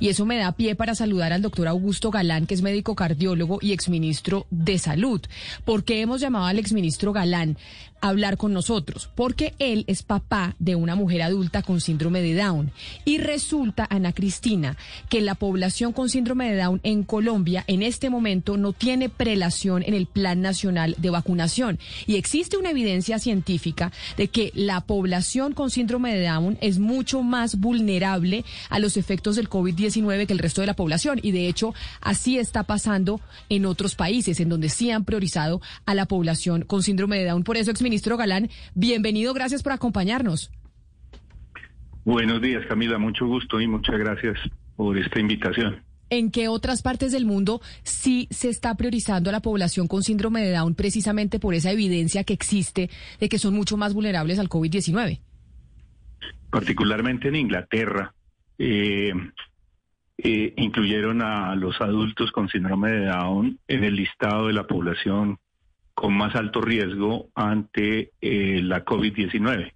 Y eso me da pie para saludar al doctor Augusto Galán, que es médico cardiólogo y exministro de Salud. ¿Por qué hemos llamado al exministro Galán a hablar con nosotros? Porque él es papá de una mujer adulta con síndrome de Down. Y resulta, Ana Cristina, que la población con síndrome de Down en Colombia en este momento no tiene prelación en el Plan Nacional de Vacunación. Y existe una evidencia científica de que la población con síndrome de Down es mucho más vulnerable a los efectos del COVID-19 que el resto de la población. Y de hecho, así está pasando en otros países, en donde sí han priorizado a la población con síndrome de Down. Por eso, exministro Galán, bienvenido, gracias por acompañarnos. Buenos días, Camila, mucho gusto y muchas gracias por esta invitación. ¿En qué otras partes del mundo sí se está priorizando a la población con síndrome de Down precisamente por esa evidencia que existe de que son mucho más vulnerables al COVID-19? Particularmente en Inglaterra, eh, eh, incluyeron a los adultos con síndrome de Down en el listado de la población con más alto riesgo ante eh, la COVID-19.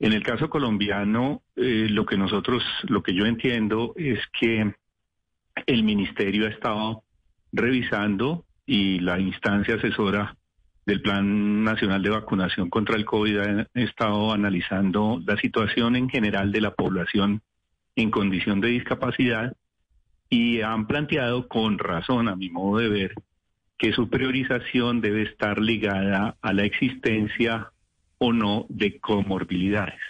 En el caso colombiano, eh, lo que nosotros, lo que yo entiendo es que el ministerio ha estado revisando y la instancia asesora del Plan Nacional de Vacunación contra el COVID ha estado analizando la situación en general de la población en condición de discapacidad y han planteado con razón, a mi modo de ver, que su priorización debe estar ligada a la existencia o no de comorbilidades.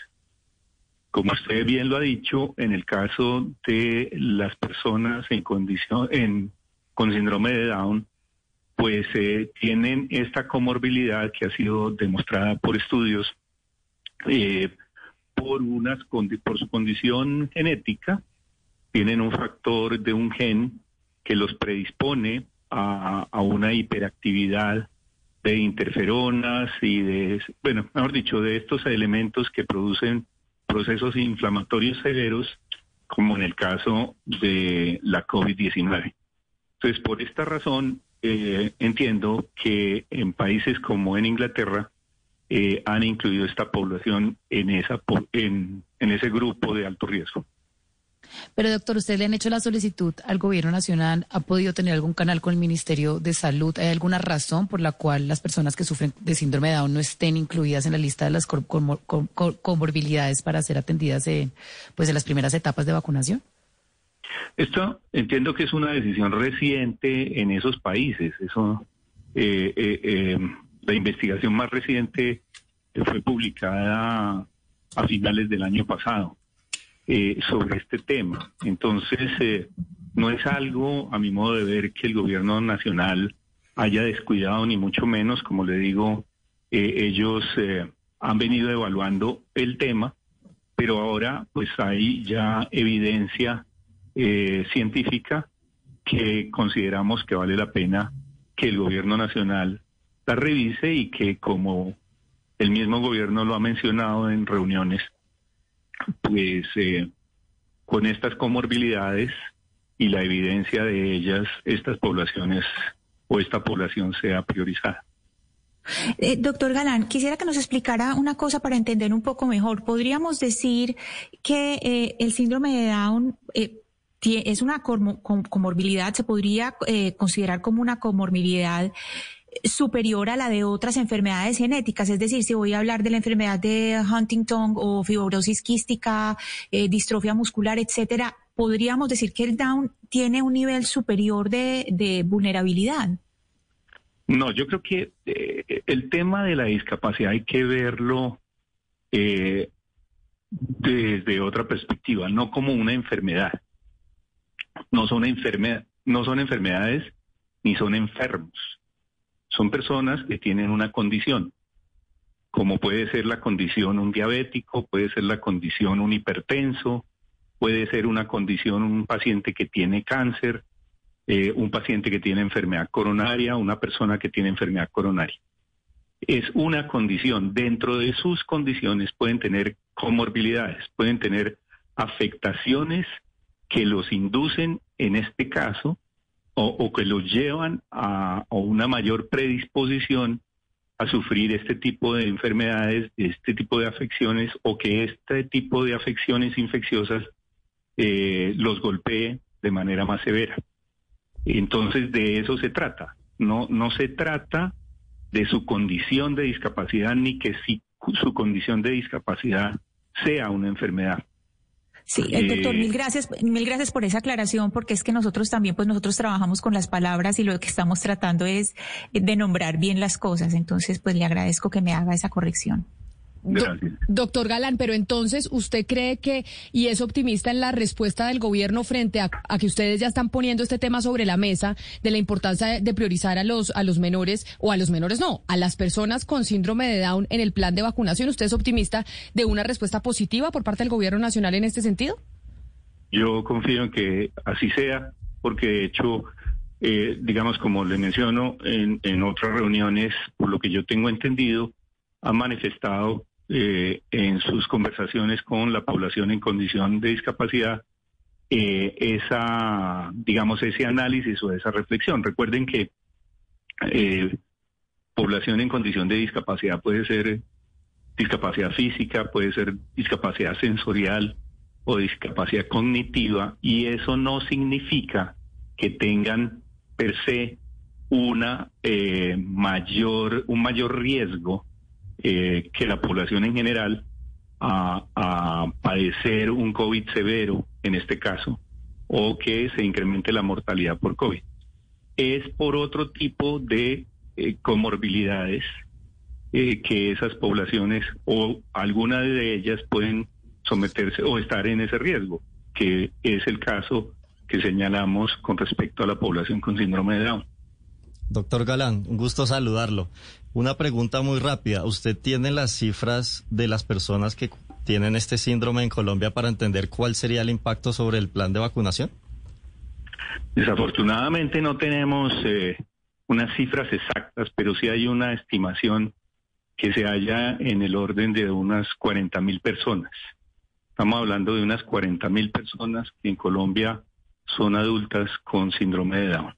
Como usted bien lo ha dicho, en el caso de las personas en condición con síndrome de Down, pues eh, tienen esta comorbilidad que ha sido demostrada por estudios eh, por, unas, por su condición genética, tienen un factor de un gen que los predispone a, a una hiperactividad de interferonas y de, bueno, mejor dicho, de estos elementos que producen procesos inflamatorios severos, como en el caso de la COVID-19. Entonces, por esta razón, eh, entiendo que en países como en Inglaterra, eh, han incluido esta población en, esa, en, en ese grupo de alto riesgo. Pero doctor, ¿usted le han hecho la solicitud al gobierno nacional? ¿Ha podido tener algún canal con el Ministerio de Salud? ¿Hay alguna razón por la cual las personas que sufren de síndrome de Down no estén incluidas en la lista de las comorbilidades para ser atendidas en, pues, en las primeras etapas de vacunación? Esto entiendo que es una decisión reciente en esos países. Eso eh, eh, eh investigación más reciente fue publicada a finales del año pasado eh, sobre este tema. Entonces, eh, no es algo, a mi modo de ver, que el gobierno nacional haya descuidado, ni mucho menos, como le digo, eh, ellos han venido evaluando el tema, pero ahora pues hay ya evidencia científica que consideramos que vale la pena que el gobierno nacional la revise y que como el mismo gobierno lo ha mencionado en reuniones, pues eh, con estas comorbilidades y la evidencia de ellas, estas poblaciones o esta población sea priorizada. Eh, doctor Galán, quisiera que nos explicara una cosa para entender un poco mejor. ¿Podríamos decir que eh, el síndrome de Down es una comorbilidad, se podría considerar como una comorbilidad superior a la de otras enfermedades genéticas. Es decir, si voy a hablar de la enfermedad de Huntington o fibrosis quística, eh, distrofia muscular, etcétera, podríamos decir que el Down tiene un nivel superior de, vulnerabilidad. No, yo creo que eh, el tema de la discapacidad hay que verlo eh, desde otra perspectiva, no como una enfermedad. No son, enfermedad, no son enfermedades ni son enfermos son personas que tienen una condición, como puede ser la condición un diabético, puede ser la condición un hipertenso, puede ser una condición un paciente que tiene cáncer, eh, un paciente que tiene enfermedad coronaria, una persona que tiene enfermedad coronaria. Es una condición. Dentro de sus condiciones pueden tener comorbilidades, pueden tener afectaciones que los inducen, en este caso, o, que los llevan a, una mayor predisposición a sufrir este tipo de enfermedades, este tipo de afecciones o que este tipo de afecciones infecciosas eh, los golpee de manera más severa. Entonces, de eso se trata. No, no se trata de su condición de discapacidad ni que si su condición de discapacidad sea una enfermedad. Sí, eh, doctor, mil gracias, mil gracias por esa aclaración, porque es que nosotros también, pues nosotros trabajamos con las palabras y lo que estamos tratando es de nombrar bien las cosas. Entonces, pues le agradezco que me haga esa corrección doctor Galán, pero entonces usted cree que, y es optimista en la respuesta del gobierno frente a, que ustedes ya están poniendo este tema sobre la mesa de la importancia de, priorizar a los, a los menores, o a los menores no, a las personas con síndrome de Down en el plan de vacunación. ¿Usted es optimista de una respuesta positiva por parte del gobierno nacional en este sentido? Yo confío en que así sea, porque de hecho, eh, digamos, como le menciono en, en otras reuniones, por lo que yo tengo entendido, ha manifestado eh, en sus conversaciones con la población en condición de discapacidad eh, esa, digamos, ese análisis o esa reflexión. Recuerden que eh, población en condición de discapacidad puede ser discapacidad física, puede ser discapacidad sensorial o discapacidad cognitiva y eso no significa que tengan per se una mayor un mayor riesgo eh, que la población en general a, padecer un COVID severo, en este caso, o que se incremente la mortalidad por COVID. Es por otro tipo de eh, comorbilidades eh, que esas poblaciones o alguna de ellas pueden someterse o estar en ese riesgo, que es el caso que señalamos con respecto a la población con síndrome de Down. Doctor Galán, un gusto saludarlo. Una pregunta muy rápida. ¿Usted tiene las cifras de las personas que tienen este síndrome en Colombia para entender cuál sería el impacto sobre el plan de vacunación? Desafortunadamente no tenemos eh, unas cifras exactas, pero sí hay una estimación que se halla en el orden de unas 40 mil personas. Estamos hablando de unas 40 mil personas que en Colombia son adultas con síndrome de Down.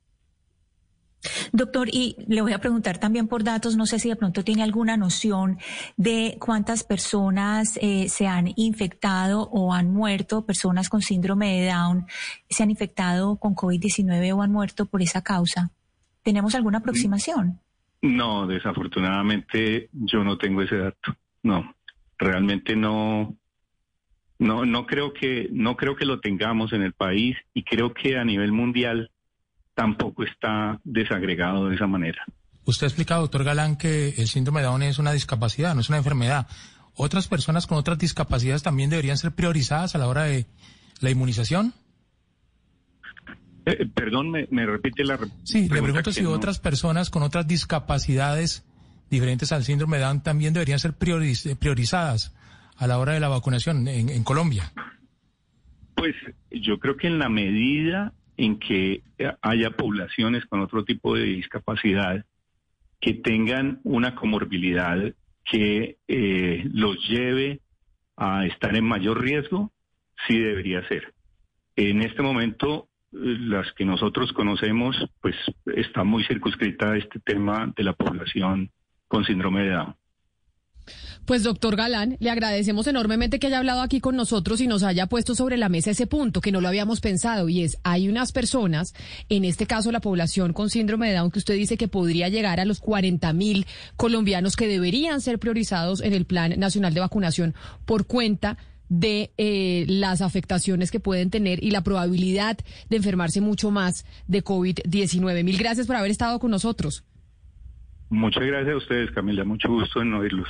Doctor, y le voy a preguntar también por datos, no sé si de pronto tiene alguna noción de cuántas personas eh, se han infectado o han muerto, personas con síndrome de Down, se han infectado con COVID-19 o han muerto por esa causa. ¿Tenemos alguna aproximación? No, desafortunadamente yo no tengo ese dato. No, realmente no. No, no creo que no creo que lo tengamos en el país y creo que a nivel mundial tampoco está desagregado de esa manera. Usted ha explicado, doctor Galán, que el síndrome de Down es una discapacidad, no es una enfermedad. ¿Otras personas con otras discapacidades también deberían ser priorizadas a la hora de la inmunización? Eh, perdón, me, repite la Sí, le pregunto si otras personas con otras discapacidades diferentes al síndrome de Down también deberían ser priorizadas a la hora de la vacunación en, en Colombia. Pues yo creo que en la medida en que haya poblaciones con otro tipo de discapacidad que tengan una comorbilidad que eh, los lleve a estar en mayor riesgo, sí debería ser. En este momento, las que nosotros conocemos, pues está muy circunscrita este tema de la población con síndrome de Down. Pues doctor Galán, le agradecemos enormemente que haya hablado aquí con nosotros y nos haya puesto sobre la mesa ese punto que no lo habíamos pensado y es, hay unas personas, en este caso la población con síndrome de Down, que usted dice que podría llegar a los 40 mil colombianos que deberían ser priorizados en el Plan Nacional de Vacunación por cuenta de eh, las afectaciones que pueden tener y la probabilidad de enfermarse mucho más de COVID-19. Mil gracias por haber estado con nosotros. Muchas gracias a ustedes, Camila. Mucho gusto en oírlos.